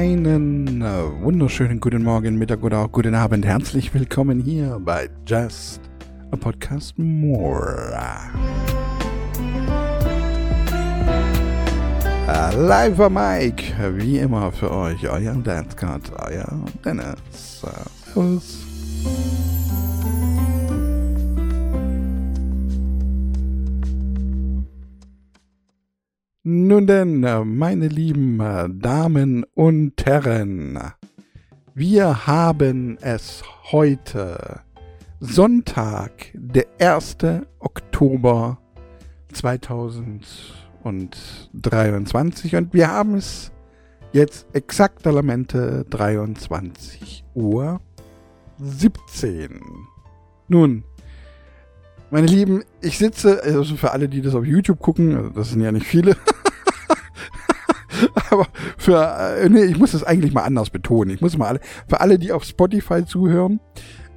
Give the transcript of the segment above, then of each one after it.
Einen äh, wunderschönen guten Morgen, Mittag oder auch guten Abend. Herzlich willkommen hier bei Just a Podcast More. Live war Mike, wie immer für euch, euer Dance Card, euer Dennis. Servus. Nun denn, meine lieben Damen und Herren, wir haben es heute Sonntag, der 1. Oktober 2023 und wir haben es jetzt exakt Elemente 23 Uhr 17. Nun, meine Lieben, ich sitze, also für alle, die das auf YouTube gucken, also das sind ja nicht viele, aber für, äh, nee, ich muss das eigentlich mal anders betonen. Ich muss mal alle, für alle, die auf Spotify zuhören,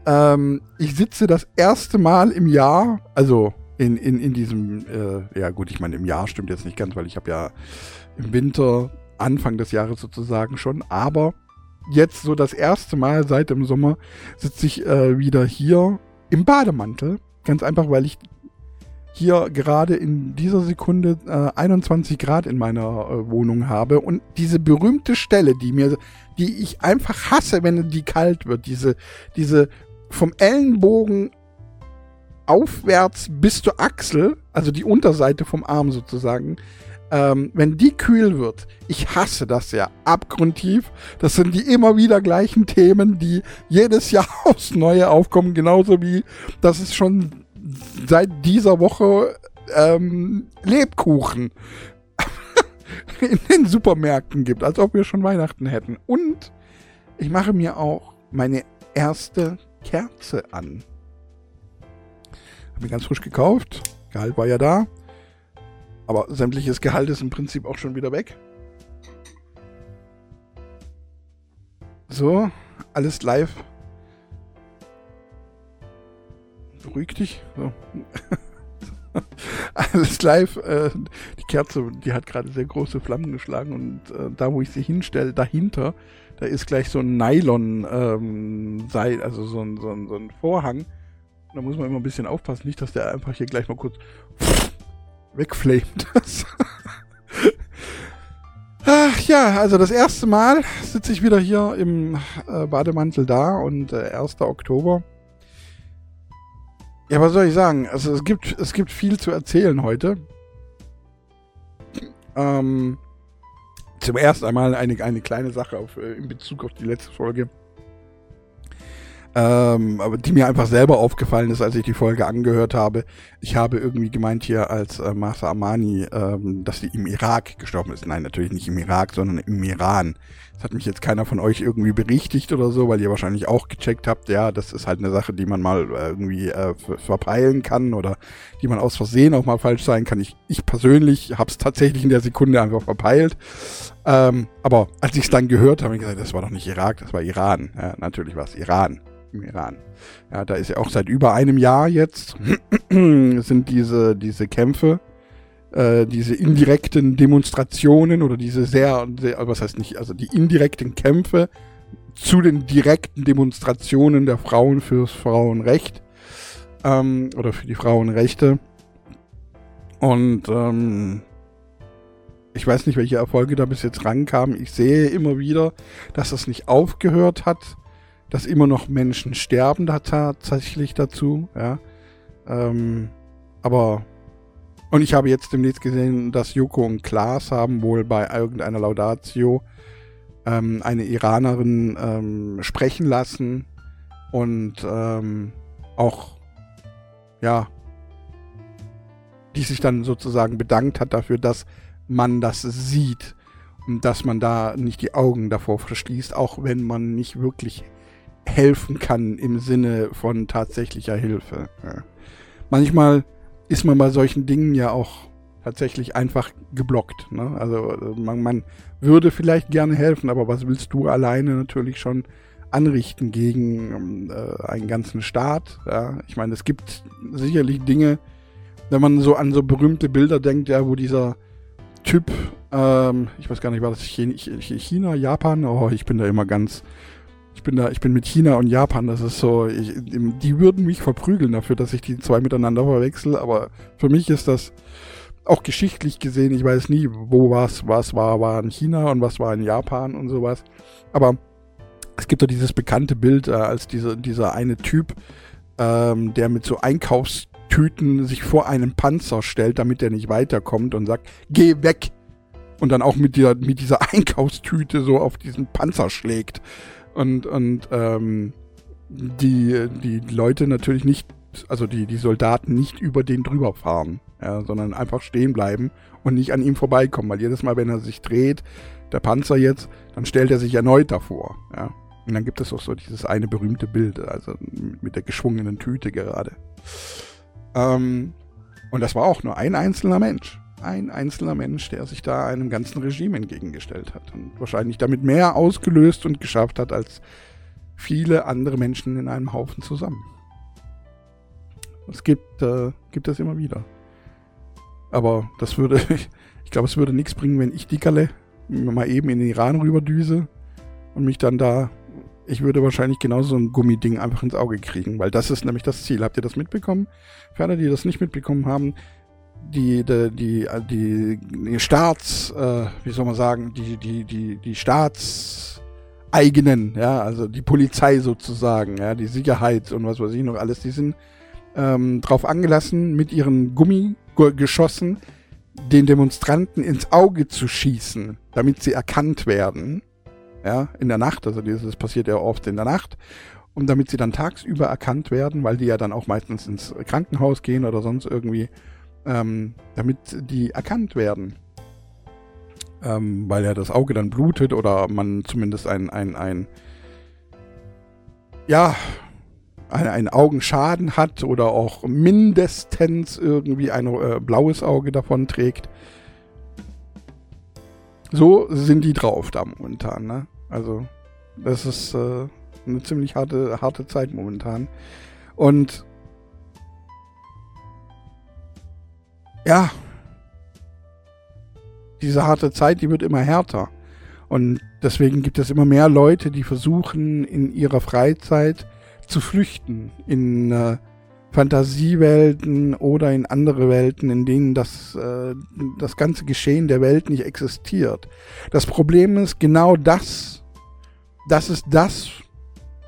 ähm, ich sitze das erste Mal im Jahr, also in, in, in diesem, äh, ja gut, ich meine, im Jahr stimmt jetzt nicht ganz, weil ich habe ja im Winter, Anfang des Jahres sozusagen schon, aber jetzt so das erste Mal seit dem Sommer sitze ich äh, wieder hier im Bademantel Ganz einfach, weil ich hier gerade in dieser Sekunde äh, 21 Grad in meiner äh, Wohnung habe und diese berühmte Stelle, die mir, die ich einfach hasse, wenn die kalt wird, diese, diese vom Ellenbogen aufwärts bis zur Achsel, also die Unterseite vom Arm sozusagen, ähm, wenn die kühl wird, ich hasse das ja abgrundtief. Das sind die immer wieder gleichen Themen, die jedes Jahr aufs Neue aufkommen, genauso wie das ist schon seit dieser Woche ähm, Lebkuchen in den Supermärkten gibt, als ob wir schon Weihnachten hätten. Und ich mache mir auch meine erste Kerze an. Habe mir ganz frisch gekauft. Gehalt war ja da. Aber sämtliches Gehalt ist im Prinzip auch schon wieder weg. So, alles live. Beruhig dich. So. alles live. Äh, die Kerze, die hat gerade sehr große Flammen geschlagen und äh, da, wo ich sie hinstelle, dahinter, da ist gleich so ein Nylon ähm, also so ein, so, ein, so ein Vorhang. Da muss man immer ein bisschen aufpassen, nicht, dass der einfach hier gleich mal kurz wegflamed. Ach ja, also das erste Mal sitze ich wieder hier im äh, Bademantel da und äh, 1. Oktober. Ja, was soll ich sagen? Also es gibt, es gibt viel zu erzählen heute. Ähm, zum ersten einmal eine, eine kleine Sache auf, äh, in Bezug auf die letzte Folge ähm, aber die mir einfach selber aufgefallen ist, als ich die Folge angehört habe. Ich habe irgendwie gemeint hier als äh, Masa Amani, ähm, dass sie im Irak gestorben ist. Nein, natürlich nicht im Irak, sondern im Iran. Das hat mich jetzt keiner von euch irgendwie berichtigt oder so, weil ihr wahrscheinlich auch gecheckt habt, ja, das ist halt eine Sache, die man mal äh, irgendwie äh, verpeilen kann oder die man aus Versehen auch mal falsch sein kann. Ich, ich persönlich habe es tatsächlich in der Sekunde einfach verpeilt. Ähm, aber als ich es dann gehört habe, habe ich gesagt, das war doch nicht Irak, das war Iran. Ja, natürlich war es Iran im Iran. Ja, da ist ja auch seit über einem Jahr jetzt sind diese, diese Kämpfe, äh, diese indirekten Demonstrationen oder diese sehr, sehr, was heißt nicht, also die indirekten Kämpfe zu den direkten Demonstrationen der Frauen fürs Frauenrecht ähm, oder für die Frauenrechte. Und ähm, ich weiß nicht, welche Erfolge da bis jetzt rankamen. Ich sehe immer wieder, dass das nicht aufgehört hat dass immer noch Menschen sterben da tatsächlich dazu, ja. Ähm, aber und ich habe jetzt demnächst gesehen, dass Joko und Klaas haben wohl bei irgendeiner Laudatio ähm, eine Iranerin ähm, sprechen lassen und ähm, auch ja, die sich dann sozusagen bedankt hat dafür, dass man das sieht und dass man da nicht die Augen davor verschließt, auch wenn man nicht wirklich helfen kann im Sinne von tatsächlicher Hilfe. Ja. Manchmal ist man bei solchen Dingen ja auch tatsächlich einfach geblockt. Ne? Also man, man, würde vielleicht gerne helfen, aber was willst du alleine natürlich schon anrichten gegen äh, einen ganzen Staat? Ja? Ich meine, es gibt sicherlich Dinge, wenn man so an so berühmte Bilder denkt, ja, wo dieser Typ Ähm, ich weiß gar nicht, war das China, Japan? Oh, ich bin da immer ganz. Ich bin da, ich bin mit China und Japan, das ist so, ich, die würden mich verprügeln dafür, dass ich die zwei miteinander verwechsel, aber für mich ist das auch geschichtlich gesehen, ich weiß nie, wo was, was war, war in China und was war in Japan und sowas. Aber es gibt doch dieses bekannte Bild, äh, als diese, dieser eine Typ, ähm, der mit so Einkaufstüten sich vor einem Panzer stellt, damit er nicht weiterkommt und sagt, geh weg! und dann auch mit dieser, mit dieser Einkaufstüte so auf diesen Panzer schlägt. Und, und ähm, die, die Leute natürlich nicht, also die, die Soldaten nicht über den drüber fahren, ja, sondern einfach stehen bleiben und nicht an ihm vorbeikommen. Weil jedes Mal, wenn er sich dreht, der Panzer jetzt, dann stellt er sich erneut davor. Ja. Und dann gibt es auch so dieses eine berühmte Bild, also mit der geschwungenen Tüte gerade. Ähm, und das war auch nur ein einzelner Mensch ein einzelner Mensch, der sich da einem ganzen Regime entgegengestellt hat und wahrscheinlich damit mehr ausgelöst und geschafft hat als viele andere Menschen in einem Haufen zusammen. Es gibt, äh, gibt es immer wieder. Aber das würde, ich glaube, es würde nichts bringen, wenn ich Dickerle mal eben in den Iran rüberdüse und mich dann da, ich würde wahrscheinlich genauso so ein Gummiding einfach ins Auge kriegen, weil das ist nämlich das Ziel. Habt ihr das mitbekommen? Für alle, die das nicht mitbekommen haben, die, die, die, die, die Staats, äh, wie soll man sagen, die, die, die, die Staatseigenen, ja, also die Polizei sozusagen, ja, die Sicherheit und was weiß ich noch alles, die sind ähm, drauf angelassen, mit ihren Gummigeschossen den Demonstranten ins Auge zu schießen, damit sie erkannt werden, ja, in der Nacht, also das passiert ja oft in der Nacht, und damit sie dann tagsüber erkannt werden, weil die ja dann auch meistens ins Krankenhaus gehen oder sonst irgendwie ähm, damit die erkannt werden. Ähm, weil ja das Auge dann blutet oder man zumindest ein, ein, ein ja, ein, Augenschaden hat oder auch mindestens irgendwie ein äh, blaues Auge davon trägt. So sind die drauf da momentan, ne? Also, das ist äh, eine ziemlich harte, harte Zeit momentan. Und ja, diese harte Zeit, die wird immer härter. Und deswegen gibt es immer mehr Leute, die versuchen, in ihrer Freizeit zu flüchten in äh, Fantasiewelten oder in andere Welten, in denen das, äh, das ganze Geschehen der Welt nicht existiert. Das Problem ist genau das, das ist das,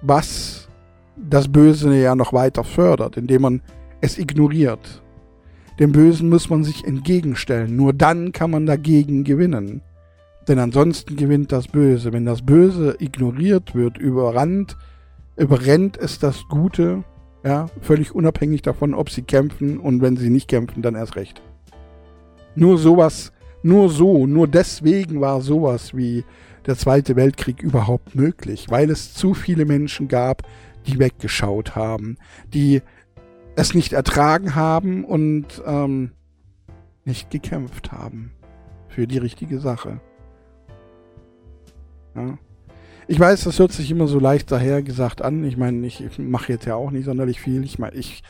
was das Böse ja noch weiter fördert, indem man es ignoriert. Dem Bösen muss man sich entgegenstellen. Nur dann kann man dagegen gewinnen. Denn ansonsten gewinnt das Böse. Wenn das Böse ignoriert wird, überrannt, überrennt es das Gute, ja, völlig unabhängig davon, ob sie kämpfen und wenn sie nicht kämpfen, dann erst recht. Nur sowas, nur so, nur deswegen war sowas wie der Zweite Weltkrieg überhaupt möglich, weil es zu viele Menschen gab, die weggeschaut haben, die es nicht ertragen haben und ähm, nicht gekämpft haben für die richtige Sache. Ja. Ich weiß, das hört sich immer so leicht daher gesagt an. Ich meine, ich, ich mache jetzt ja auch nicht sonderlich viel. Ich meine, ich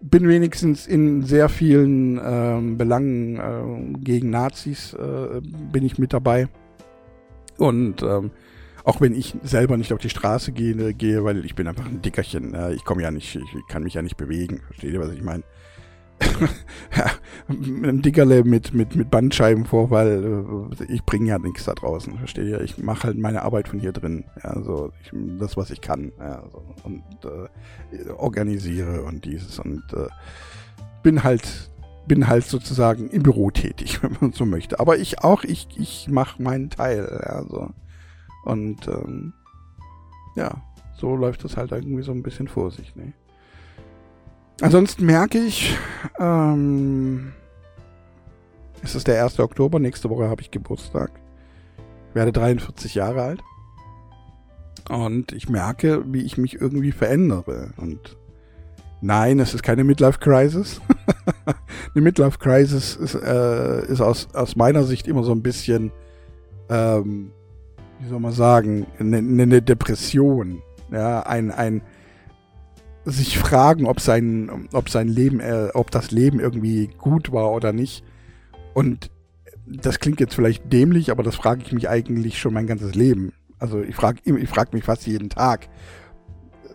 bin wenigstens in sehr vielen ähm, Belangen äh, gegen Nazis äh, bin ich mit dabei. Und ähm, auch wenn ich selber nicht auf die Straße gehe, gehe weil ich bin einfach ein Dickerchen. Ja, ich komme ja nicht, ich kann mich ja nicht bewegen. Versteht ihr, was ich meine? ja, ein Dickerle mit, mit, mit Bandscheibenvorfall, äh, ich bringe ja nichts da draußen, versteht ihr? Ich mache halt meine Arbeit von hier drin. Ja, so, ich, das, was ich kann. Ja, so, und äh, organisiere und dieses und äh, bin halt bin halt sozusagen im Büro tätig, wenn man so möchte. Aber ich auch, ich, ich mache meinen Teil. Ja, so. Und ähm, ja, so läuft das halt irgendwie so ein bisschen vor sich. Ne? Ansonsten merke ich, ähm, es ist der 1. Oktober, nächste Woche habe ich Geburtstag. Ich werde 43 Jahre alt. Und ich merke, wie ich mich irgendwie verändere. Und nein, es ist keine Midlife-Crisis. Eine Midlife-Crisis ist, äh, ist aus, aus meiner Sicht immer so ein bisschen ähm, wie soll man sagen, eine, eine Depression. Ja, ein, ein sich fragen, ob sein, ob sein Leben, äh, ob das Leben irgendwie gut war oder nicht. Und das klingt jetzt vielleicht dämlich, aber das frage ich mich eigentlich schon mein ganzes Leben. Also ich frage ich frag mich fast jeden Tag.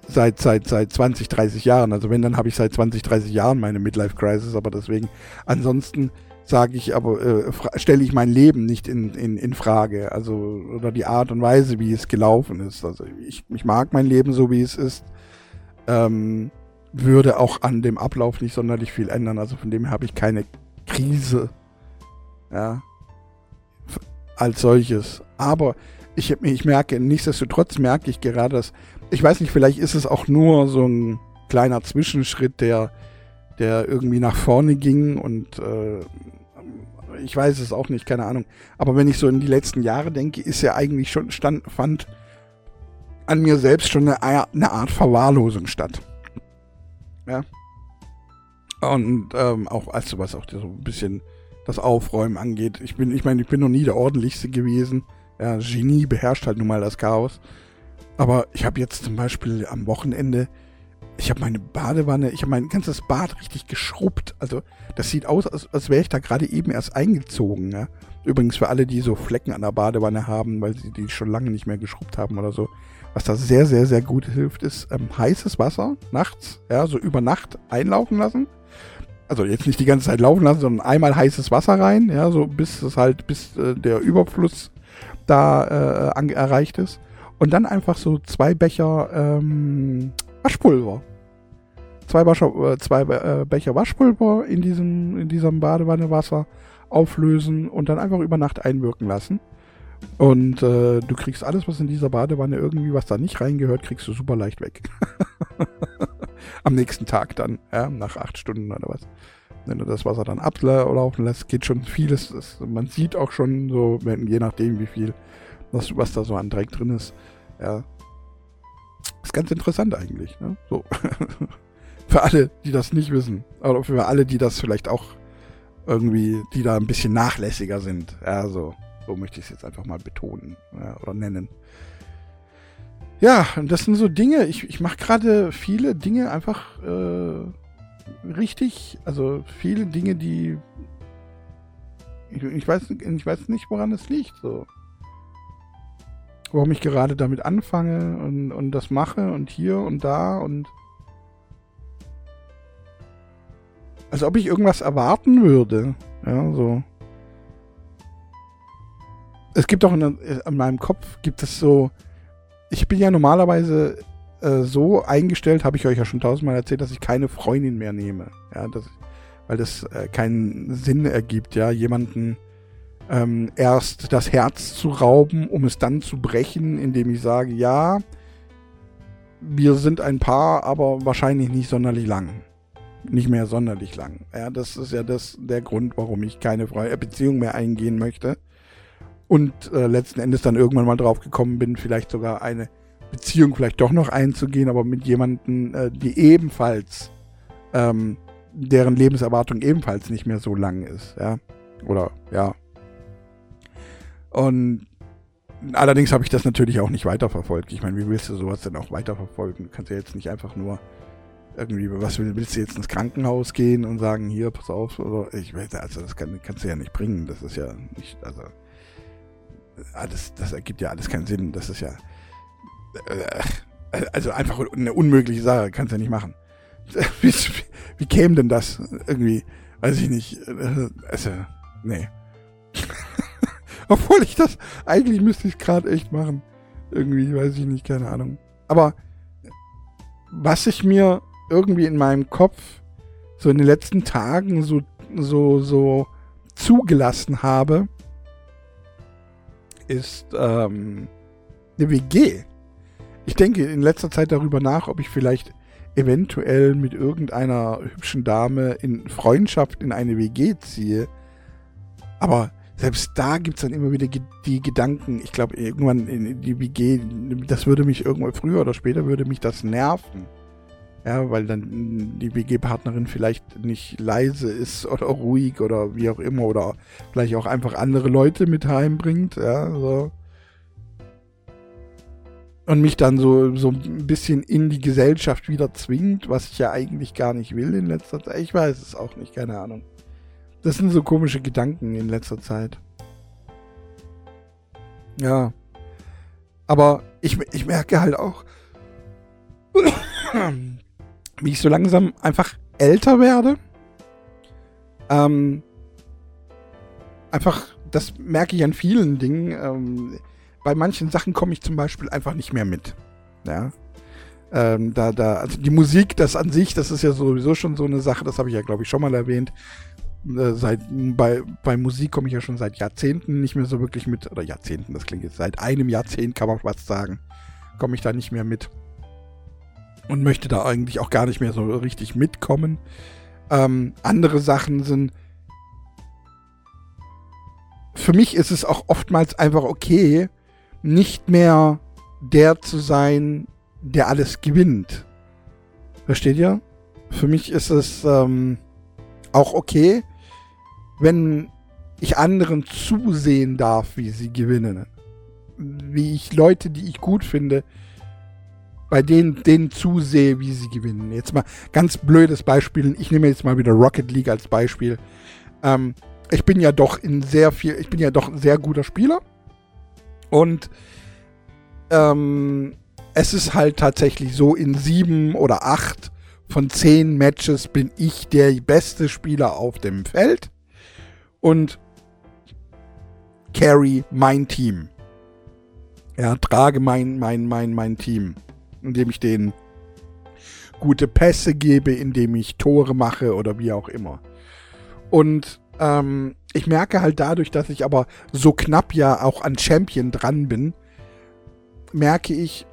Seit, seit, seit 20, 30 Jahren. Also wenn, dann habe ich seit 20, 30 Jahren meine Midlife Crisis, aber deswegen, ansonsten sage ich aber, äh, stelle ich mein Leben nicht in, in, in Frage. Also, oder die Art und Weise, wie es gelaufen ist. Also ich, ich mag mein Leben so, wie es ist. Ähm, würde auch an dem Ablauf nicht sonderlich viel ändern. Also von dem habe ich keine Krise. Ja. Als solches. Aber ich, ich merke, nichtsdestotrotz merke ich gerade, dass, ich weiß nicht, vielleicht ist es auch nur so ein kleiner Zwischenschritt, der, der irgendwie nach vorne ging und äh, ich weiß es auch nicht, keine Ahnung. Aber wenn ich so in die letzten Jahre denke, ist ja eigentlich schon, stand, fand an mir selbst schon eine, eine Art Verwahrlosung statt. Ja. Und ähm, auch, also was auch so ein bisschen das Aufräumen angeht. Ich bin, ich meine, ich bin noch nie der ordentlichste gewesen. Ja, Genie beherrscht halt nun mal das Chaos. Aber ich habe jetzt zum Beispiel am Wochenende, ich habe meine Badewanne, ich habe mein ganzes Bad richtig geschrubbt. Also das sieht aus, als, als wäre ich da gerade eben erst eingezogen. Ja? Übrigens für alle, die so Flecken an der Badewanne haben, weil sie die schon lange nicht mehr geschrubbt haben oder so. Was da sehr, sehr, sehr gut hilft, ist ähm, heißes Wasser nachts, ja, so über Nacht einlaufen lassen. Also jetzt nicht die ganze Zeit laufen lassen, sondern einmal heißes Wasser rein, ja, so bis es halt, bis äh, der Überfluss da äh, erreicht ist. Und dann einfach so zwei Becher ähm, Waschpulver. Zwei, Wascher, äh, zwei äh, Becher Waschpulver in diesem, in diesem Badewannewasser auflösen und dann einfach über Nacht einwirken lassen. Und äh, du kriegst alles, was in dieser Badewanne irgendwie, was da nicht reingehört, kriegst du super leicht weg. Am nächsten Tag dann, ja, nach acht Stunden oder was. Wenn du das Wasser dann ablaufen lässt, geht schon vieles. Das, man sieht auch schon so, wenn, je nachdem, wie viel, was, was da so an Dreck drin ist. Ja. Ist ganz interessant eigentlich. Ne? So. für alle, die das nicht wissen. Oder für alle, die das vielleicht auch irgendwie, die da ein bisschen nachlässiger sind. Ja, so. So möchte ich es jetzt einfach mal betonen ja, oder nennen. Ja, das sind so Dinge. Ich, ich mache gerade viele Dinge einfach äh, richtig. Also viele Dinge, die. Ich, ich, weiß, ich weiß nicht, woran es liegt. So. Warum ich gerade damit anfange und, und das mache und hier und da und. Als ob ich irgendwas erwarten würde. Ja, so es gibt auch in, in, meinem Kopf gibt es so, ich bin ja normalerweise äh, so eingestellt, habe ich euch ja schon tausendmal erzählt, dass ich keine Freundin mehr nehme. Ja, das, weil das äh, keinen Sinn ergibt, ja, jemanden ähm, erst das Herz zu rauben, um es dann zu brechen, indem ich sage, ja, wir sind ein Paar, aber wahrscheinlich nicht sonderlich lang. Nicht mehr sonderlich lang. Ja, das ist ja das, der Grund, warum ich keine Beziehung mehr eingehen möchte und äh, letzten Endes dann irgendwann mal drauf gekommen bin, vielleicht sogar eine Beziehung vielleicht doch noch einzugehen, aber mit jemandem, äh, die ebenfalls, ähm, deren Lebenserwartung ebenfalls nicht mehr so lang ist, ja. Oder ja. Und allerdings habe ich das natürlich auch nicht weiterverfolgt. Ich meine, wie willst du sowas denn auch weiterverfolgen? Du kannst ja jetzt nicht einfach nur irgendwie, was willst du jetzt ins Krankenhaus gehen und sagen, hier, pass auf, oder ich weiß, also das kann, kannst du ja nicht bringen. Das ist ja nicht, also alles, das ergibt ja alles keinen Sinn. Das ist ja. Äh, also einfach eine unmögliche Sache, kannst du ja nicht machen. Wie, wie käme denn das? Irgendwie, weiß ich nicht. Also, nee. Obwohl ich das, eigentlich müsste ich es gerade echt machen. Irgendwie, weiß ich nicht, keine Ahnung. Aber was ich mir irgendwie in meinem Kopf so in den letzten Tagen so, so, so zugelassen habe, ist ähm, eine WG. Ich denke in letzter Zeit darüber nach, ob ich vielleicht eventuell mit irgendeiner hübschen Dame in Freundschaft in eine WG ziehe. Aber selbst da gibt es dann immer wieder die Gedanken, ich glaube, irgendwann in die WG, das würde mich irgendwann früher oder später würde mich das nerven. Ja, weil dann die WG-Partnerin vielleicht nicht leise ist oder ruhig oder wie auch immer oder vielleicht auch einfach andere Leute mit heimbringt, ja, so. Und mich dann so, so ein bisschen in die Gesellschaft wieder zwingt, was ich ja eigentlich gar nicht will in letzter Zeit. Ich weiß es auch nicht, keine Ahnung. Das sind so komische Gedanken in letzter Zeit. Ja. Aber ich, ich merke halt auch, wie ich so langsam einfach älter werde. Ähm, einfach, das merke ich an vielen Dingen. Ähm, bei manchen Sachen komme ich zum Beispiel einfach nicht mehr mit. Ja. Ähm, da, da, also die Musik, das an sich, das ist ja sowieso schon so eine Sache, das habe ich ja, glaube ich, schon mal erwähnt. Äh, seit, bei, bei Musik komme ich ja schon seit Jahrzehnten nicht mehr so wirklich mit, oder Jahrzehnten, das klingt jetzt, seit einem Jahrzehnt kann man was sagen, komme ich da nicht mehr mit. Und möchte da eigentlich auch gar nicht mehr so richtig mitkommen. Ähm, andere Sachen sind, für mich ist es auch oftmals einfach okay, nicht mehr der zu sein, der alles gewinnt. Versteht ihr? Für mich ist es ähm, auch okay, wenn ich anderen zusehen darf, wie sie gewinnen. Wie ich Leute, die ich gut finde, bei denen, denen zusehe, wie sie gewinnen. Jetzt mal ganz blödes Beispiel. Ich nehme jetzt mal wieder Rocket League als Beispiel. Ähm, ich bin ja doch in sehr viel, ich bin ja doch ein sehr guter Spieler. Und ähm, es ist halt tatsächlich so, in sieben oder acht von zehn Matches bin ich der beste Spieler auf dem Feld und carry mein Team. Ja, trage mein, mein, mein, mein Team, indem ich denen gute Pässe gebe, indem ich Tore mache oder wie auch immer. Und ähm, ich merke halt dadurch, dass ich aber so knapp ja auch an Champion dran bin, merke ich,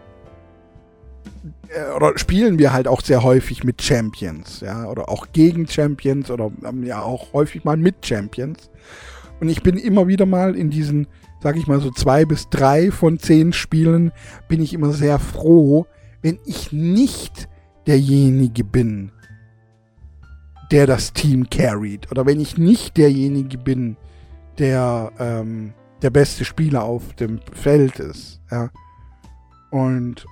oder spielen wir halt auch sehr häufig mit Champions, ja, oder auch gegen Champions oder ähm, ja auch häufig mal mit Champions. Und ich bin immer wieder mal in diesen, sag ich mal so zwei bis drei von zehn Spielen, bin ich immer sehr froh, wenn ich nicht derjenige bin, der das Team carried. Oder wenn ich nicht derjenige bin, der ähm, der beste Spieler auf dem Feld ist. Ja. Und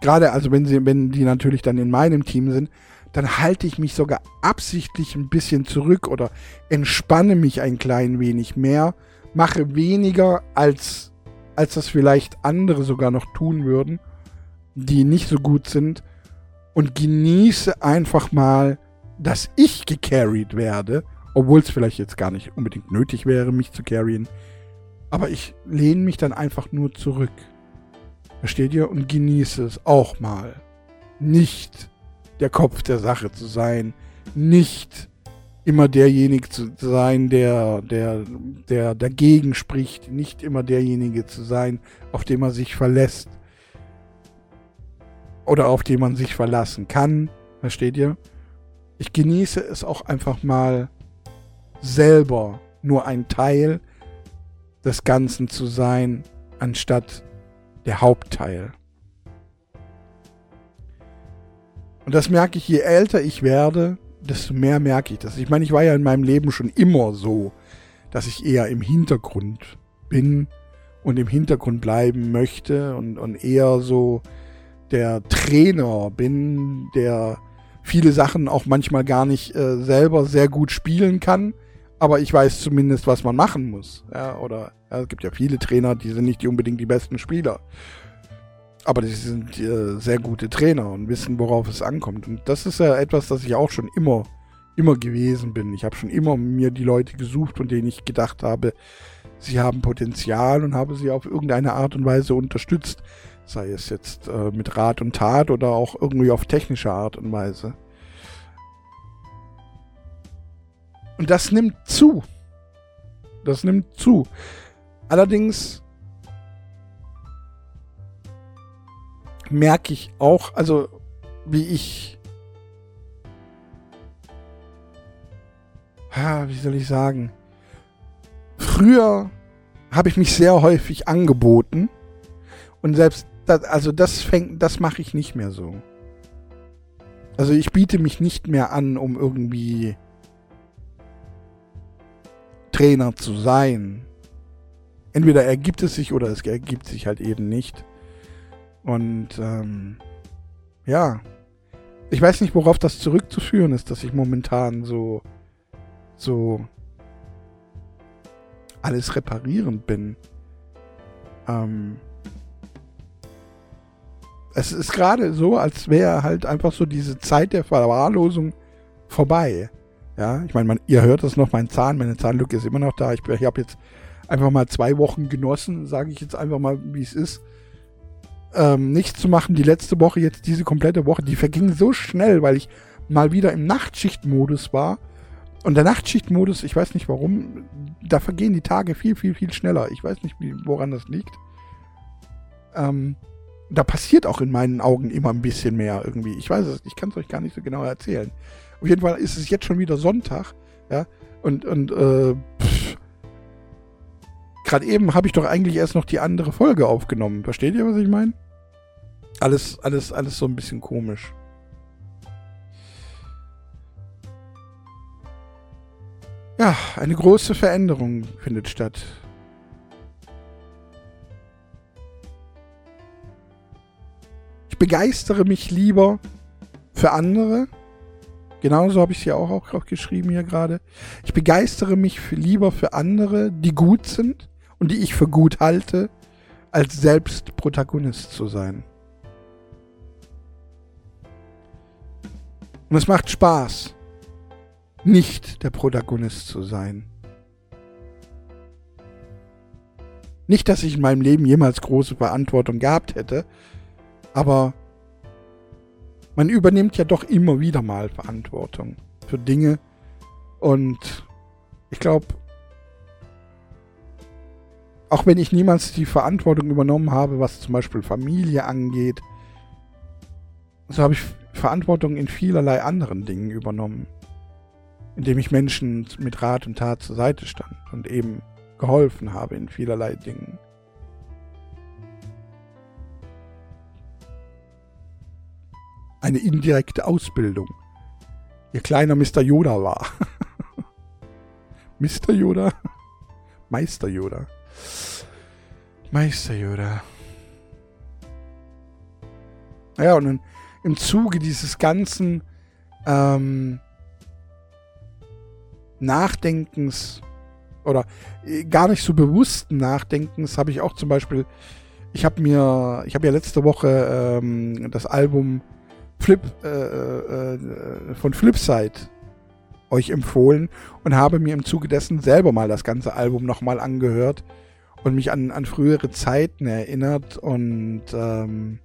gerade also wenn sie, wenn die natürlich dann in meinem Team sind, dann halte ich mich sogar absichtlich ein bisschen zurück oder entspanne mich ein klein wenig mehr, mache weniger als, als das vielleicht andere sogar noch tun würden, die nicht so gut sind und genieße einfach mal, dass ich gecarried werde, obwohl es vielleicht jetzt gar nicht unbedingt nötig wäre, mich zu carryen. Aber ich lehne mich dann einfach nur zurück. Versteht ihr? Und genieße es auch mal. Nicht der Kopf der Sache zu sein. Nicht immer derjenige zu sein, der, der, der dagegen spricht. Nicht immer derjenige zu sein, auf den man sich verlässt. Oder auf den man sich verlassen kann. Versteht ihr? Ich genieße es auch einfach mal selber nur ein Teil des Ganzen zu sein, anstatt der Hauptteil. Und das merke ich, je älter ich werde, desto mehr merke ich das. Ich meine, ich war ja in meinem Leben schon immer so, dass ich eher im Hintergrund bin und im Hintergrund bleiben möchte und, und eher so der Trainer bin, der viele Sachen auch manchmal gar nicht äh, selber sehr gut spielen kann, aber ich weiß zumindest, was man machen muss. Ja, oder ja, es gibt ja viele Trainer, die sind nicht unbedingt die besten Spieler. Aber die sind äh, sehr gute Trainer und wissen, worauf es ankommt. Und das ist ja etwas, das ich auch schon immer, immer gewesen bin. Ich habe schon immer mir die Leute gesucht, von denen ich gedacht habe, sie haben Potenzial und habe sie auf irgendeine Art und Weise unterstützt. Sei es jetzt äh, mit Rat und Tat oder auch irgendwie auf technische Art und Weise. Und das nimmt zu. Das nimmt zu. Allerdings merke ich auch, also wie ich, wie soll ich sagen, früher habe ich mich sehr häufig angeboten und selbst das, also das fängt, das mache ich nicht mehr so. Also ich biete mich nicht mehr an, um irgendwie Trainer zu sein. Entweder ergibt es sich oder es ergibt sich halt eben nicht. Und ähm, ja, ich weiß nicht, worauf das zurückzuführen ist, dass ich momentan so so alles reparierend bin. Ähm, es ist gerade so, als wäre halt einfach so diese Zeit der Verwahrlosung vorbei. Ja, ich meine, ihr hört das noch, mein Zahn, meine Zahnlücke ist immer noch da. Ich, ich habe jetzt einfach mal zwei Wochen genossen, sage ich jetzt einfach mal, wie es ist. Ähm, nichts zu machen. Die letzte Woche, jetzt diese komplette Woche, die verging so schnell, weil ich mal wieder im Nachtschichtmodus war. Und der Nachtschichtmodus, ich weiß nicht warum, da vergehen die Tage viel, viel, viel schneller. Ich weiß nicht, woran das liegt. Ähm, da passiert auch in meinen Augen immer ein bisschen mehr irgendwie. Ich weiß es, ich kann es euch gar nicht so genau erzählen. Auf jeden Fall ist es jetzt schon wieder Sonntag, ja, und, und, äh, gerade eben habe ich doch eigentlich erst noch die andere Folge aufgenommen. Versteht ihr, was ich meine? Alles, alles, alles so ein bisschen komisch. Ja, eine große Veränderung findet statt. begeistere mich lieber für andere. Genauso habe ich es ja auch, auch, auch geschrieben hier gerade. Ich begeistere mich für, lieber für andere, die gut sind und die ich für gut halte, als selbst Protagonist zu sein. Und es macht Spaß, nicht der Protagonist zu sein. Nicht, dass ich in meinem Leben jemals große Verantwortung gehabt hätte, aber man übernimmt ja doch immer wieder mal Verantwortung für Dinge. Und ich glaube, auch wenn ich niemals die Verantwortung übernommen habe, was zum Beispiel Familie angeht, so habe ich Verantwortung in vielerlei anderen Dingen übernommen, indem ich Menschen mit Rat und Tat zur Seite stand und eben geholfen habe in vielerlei Dingen. Eine indirekte Ausbildung. Ihr kleiner Mr. Yoda war. Mr. Yoda? Meister Yoda. Meister Yoda. Ja, und im Zuge dieses ganzen ähm, Nachdenkens oder äh, gar nicht so bewussten Nachdenkens habe ich auch zum Beispiel, ich habe mir, ich habe ja letzte Woche ähm, das Album Flip, äh, äh, äh, von Flipside euch empfohlen und habe mir im Zuge dessen selber mal das ganze Album nochmal angehört und mich an, an frühere Zeiten erinnert und ähm,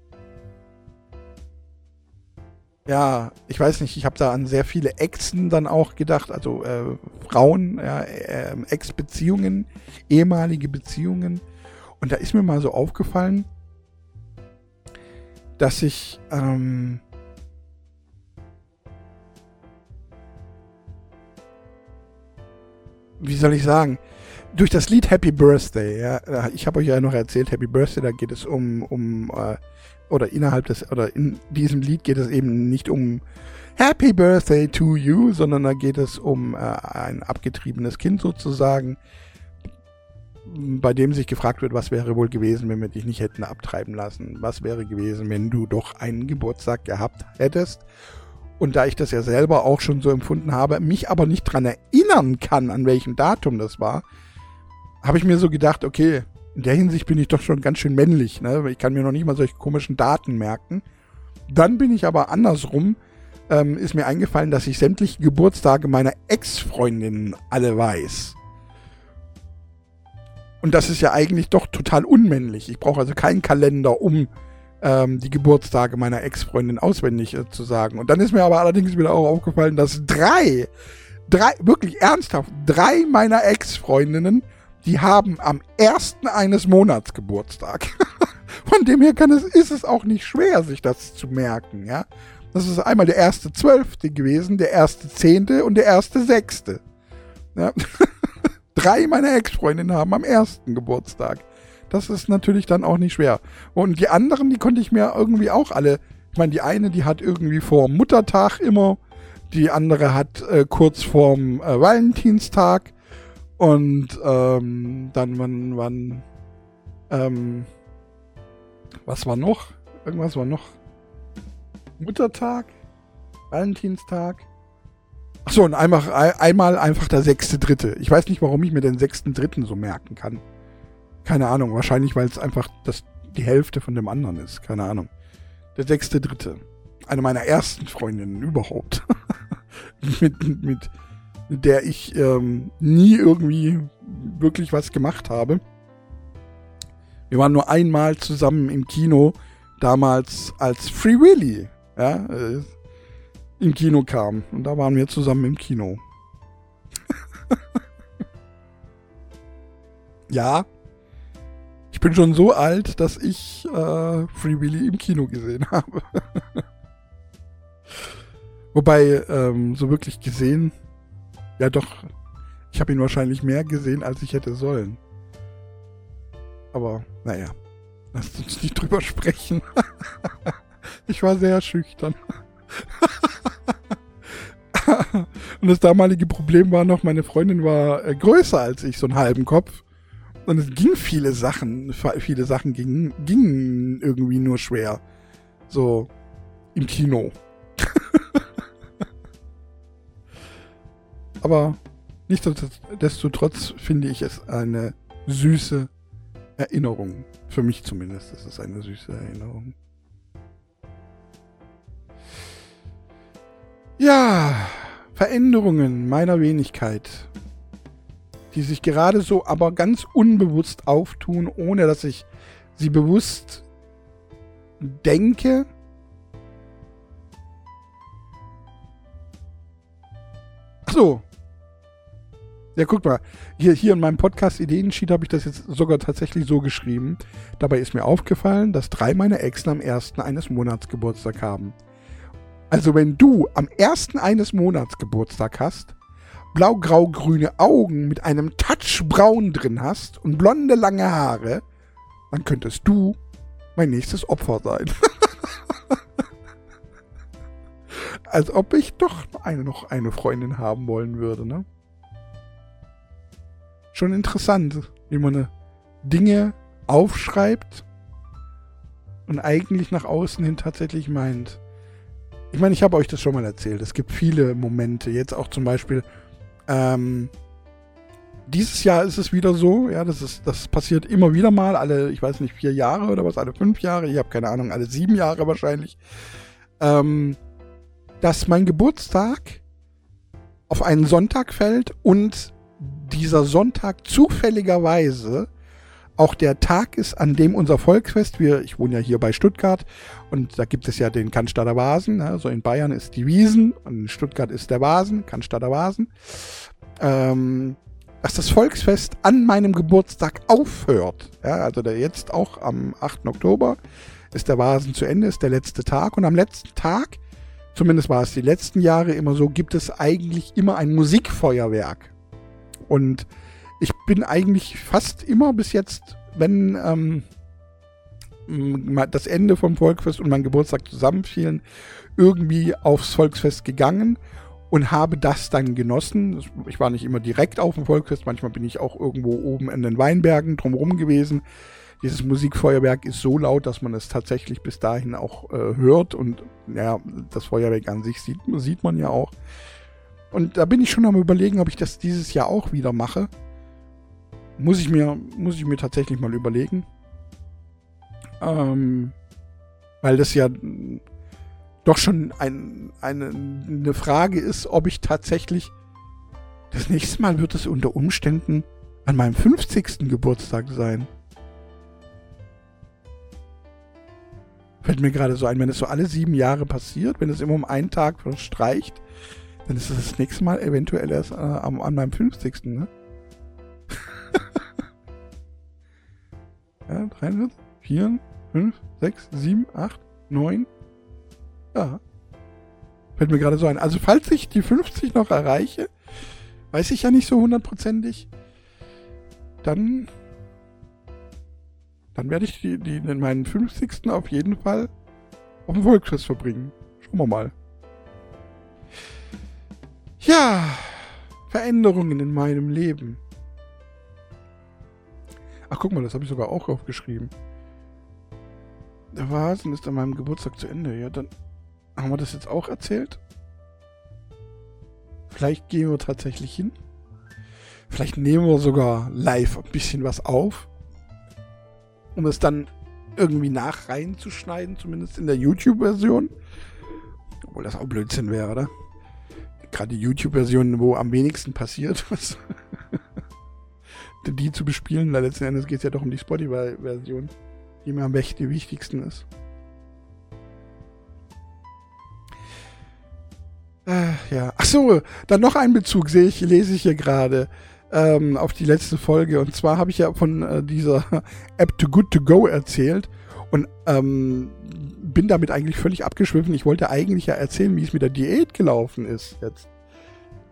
ja, ich weiß nicht, ich habe da an sehr viele Exen dann auch gedacht, also äh, Frauen, ja, äh, Ex-Beziehungen, ehemalige Beziehungen. Und da ist mir mal so aufgefallen, dass ich ähm, wie soll ich sagen, durch das Lied Happy Birthday, ja, ich habe euch ja noch erzählt, Happy Birthday, da geht es um, um, äh, oder innerhalb des, oder in diesem Lied geht es eben nicht um Happy Birthday to you, sondern da geht es um äh, ein abgetriebenes Kind sozusagen, bei dem sich gefragt wird, was wäre wohl gewesen, wenn wir dich nicht hätten abtreiben lassen? Was wäre gewesen, wenn du doch einen Geburtstag gehabt hättest? Und da ich das ja selber auch schon so empfunden habe, mich aber nicht dran erinnern kann, an welchem Datum das war, habe ich mir so gedacht, okay, in der Hinsicht bin ich doch schon ganz schön männlich, ne? Ich kann mir noch nicht mal solche komischen Daten merken. Dann bin ich aber andersrum, ähm, ist mir eingefallen, dass ich sämtliche Geburtstage meiner Ex-Freundinnen alle weiß. Und das ist ja eigentlich doch total unmännlich. Ich brauche also keinen Kalender, um ähm, die Geburtstage meiner Ex-Freundin auswendig äh, zu sagen. Und dann ist mir aber allerdings wieder auch aufgefallen, dass drei, drei, wirklich ernsthaft, drei meiner Ex-Freundinnen, die haben am ersten eines Monats Geburtstag. Von dem her kann es, ist es auch nicht schwer, sich das zu merken, ja. Das ist einmal der erste Zwölfte gewesen, der erste Zehnte und der erste Sechste. Ja. Drei meiner Ex-Freundinnen haben am ersten Geburtstag. Das ist natürlich dann auch nicht schwer. Und die anderen, die konnte ich mir irgendwie auch alle. Ich meine, die eine, die hat irgendwie vor Muttertag immer, die andere hat äh, kurz vorm äh, Valentinstag und ähm, dann wann, wann, ähm, was war noch? Irgendwas war noch. Muttertag, Valentinstag. Achso, und einmal, einmal einfach der sechste Dritte. Ich weiß nicht, warum ich mir den sechsten Dritten so merken kann. Keine Ahnung. Wahrscheinlich, weil es einfach das, die Hälfte von dem anderen ist. Keine Ahnung. Der sechste Dritte. Eine meiner ersten Freundinnen überhaupt. mit, mit, der ich ähm, nie irgendwie wirklich was gemacht habe. Wir waren nur einmal zusammen im Kino, damals als Free Willy ja, äh, im Kino kam. Und da waren wir zusammen im Kino. ja, bin schon so alt, dass ich äh, Free Willy im Kino gesehen habe. Wobei, ähm, so wirklich gesehen, ja doch, ich habe ihn wahrscheinlich mehr gesehen, als ich hätte sollen. Aber, naja, lasst uns nicht drüber sprechen. ich war sehr schüchtern. Und das damalige Problem war noch, meine Freundin war äh, größer als ich, so einen halben Kopf. Und es ging viele Sachen, viele Sachen gingen, gingen irgendwie nur schwer. So im Kino. Aber nichtsdestotrotz finde ich es eine süße Erinnerung. Für mich zumindest ist es eine süße Erinnerung. Ja, Veränderungen meiner Wenigkeit, die sich gerade so aber ganz unbewusst auftun, ohne dass ich sie bewusst denke. Ach so, ja, guck mal, hier, hier in meinem Podcast Ideensheet habe ich das jetzt sogar tatsächlich so geschrieben. Dabei ist mir aufgefallen, dass drei meiner Exen am ersten eines Monats Geburtstag haben. Also wenn du am ersten eines Monats Geburtstag hast, blau-grau-grüne Augen mit einem Touch braun drin hast und blonde lange Haare, dann könntest du mein nächstes Opfer sein. Als ob ich doch eine, noch eine Freundin haben wollen würde, ne? schon interessant, wie man Dinge aufschreibt und eigentlich nach außen hin tatsächlich meint. Ich meine, ich habe euch das schon mal erzählt. Es gibt viele Momente. Jetzt auch zum Beispiel, ähm, dieses Jahr ist es wieder so, ja, das ist, das passiert immer wieder mal, alle, ich weiß nicht, vier Jahre oder was, alle fünf Jahre, ich habe keine Ahnung, alle sieben Jahre wahrscheinlich, ähm, dass mein Geburtstag auf einen Sonntag fällt und dieser Sonntag zufälligerweise auch der Tag ist, an dem unser Volksfest, wir, ich wohne ja hier bei Stuttgart und da gibt es ja den Cannstatter Vasen, ne? also in Bayern ist die Wiesen und in Stuttgart ist der Vasen, Cannstatter Vasen, ähm, dass das Volksfest an meinem Geburtstag aufhört. Ja, also der jetzt auch am 8. Oktober ist der Vasen zu Ende, ist der letzte Tag und am letzten Tag, zumindest war es die letzten Jahre immer so, gibt es eigentlich immer ein Musikfeuerwerk. Und ich bin eigentlich fast immer bis jetzt, wenn ähm, das Ende vom Volksfest und mein Geburtstag zusammenfielen, irgendwie aufs Volksfest gegangen und habe das dann genossen. Ich war nicht immer direkt auf dem Volksfest, manchmal bin ich auch irgendwo oben in den Weinbergen drumherum gewesen. Dieses Musikfeuerwerk ist so laut, dass man es tatsächlich bis dahin auch äh, hört und ja, das Feuerwerk an sich sieht, sieht man ja auch. Und da bin ich schon am überlegen, ob ich das dieses Jahr auch wieder mache. Muss ich mir, muss ich mir tatsächlich mal überlegen. Ähm, weil das ja doch schon ein, eine, eine Frage ist, ob ich tatsächlich das nächste Mal wird es unter Umständen an meinem 50. Geburtstag sein. Fällt mir gerade so ein, wenn es so alle sieben Jahre passiert, wenn es immer um einen Tag verstreicht, dann ist es das nächste Mal eventuell erst äh, an, an meinem 50. Ne? ja, 3, 4, 5, 6, 7, 8, 9. Ja. Fällt mir gerade so ein. Also, falls ich die 50 noch erreiche, weiß ich ja nicht so hundertprozentig, dann, dann werde ich die, die in meinen 50. auf jeden Fall auf dem Volksfest verbringen. Schauen wir mal. Ja, Veränderungen in meinem Leben. Ach, guck mal, das habe ich sogar auch aufgeschrieben. Der Vasen ist an meinem Geburtstag zu Ende. Ja, dann haben wir das jetzt auch erzählt. Vielleicht gehen wir tatsächlich hin. Vielleicht nehmen wir sogar live ein bisschen was auf, um es dann irgendwie nach reinzuschneiden, zumindest in der YouTube-Version. Obwohl das auch Blödsinn wäre, oder? Gerade die YouTube-Version, wo am wenigsten passiert, die zu bespielen, weil letzten Endes geht es ja doch um die Spotify-Version, die mir am wichtigsten ist. Äh, ja. Ach so, dann noch ein Bezug sehe ich, lese ich hier gerade ähm, auf die letzte Folge. Und zwar habe ich ja von äh, dieser App Too Good To Go erzählt und ähm, bin damit eigentlich völlig abgeschwiffen. Ich wollte eigentlich ja erzählen, wie es mit der Diät gelaufen ist jetzt.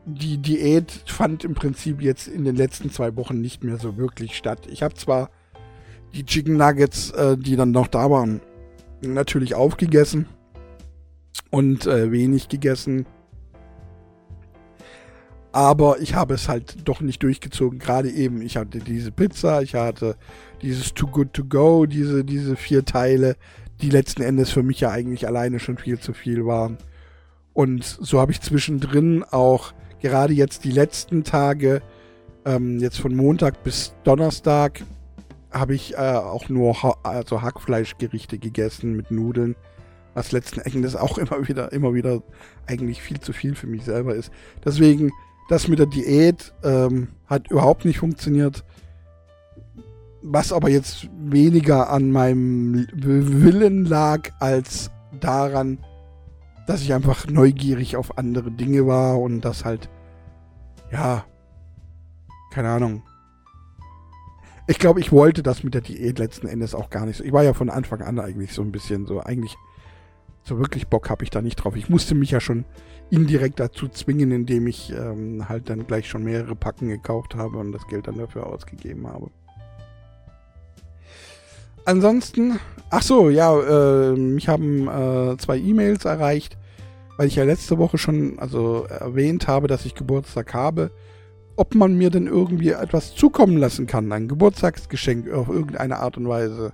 Die Diät fand im Prinzip jetzt in den letzten zwei Wochen nicht mehr so wirklich statt. Ich habe zwar die Chicken Nuggets, äh, die dann noch da waren, natürlich aufgegessen und äh, wenig gegessen aber ich habe es halt doch nicht durchgezogen. Gerade eben, ich hatte diese Pizza, ich hatte dieses Too Good To Go, diese, diese vier Teile, die letzten Endes für mich ja eigentlich alleine schon viel zu viel waren. Und so habe ich zwischendrin auch gerade jetzt die letzten Tage, ähm, jetzt von Montag bis Donnerstag, habe ich äh, auch nur ha also Hackfleischgerichte gegessen mit Nudeln, was letzten Endes auch immer wieder, immer wieder eigentlich viel zu viel für mich selber ist. Deswegen das mit der Diät ähm, hat überhaupt nicht funktioniert. Was aber jetzt weniger an meinem Willen lag, als daran, dass ich einfach neugierig auf andere Dinge war und das halt, ja, keine Ahnung. Ich glaube, ich wollte das mit der Diät letzten Endes auch gar nicht so. Ich war ja von Anfang an eigentlich so ein bisschen so, eigentlich so wirklich Bock habe ich da nicht drauf. Ich musste mich ja schon indirekt dazu zwingen, indem ich ähm, halt dann gleich schon mehrere Packen gekauft habe und das Geld dann dafür ausgegeben habe. Ansonsten, ach so, ja, äh, mich haben äh, zwei E-Mails erreicht, weil ich ja letzte Woche schon also erwähnt habe, dass ich Geburtstag habe, ob man mir denn irgendwie etwas zukommen lassen kann, ein Geburtstagsgeschenk auf irgendeine Art und Weise.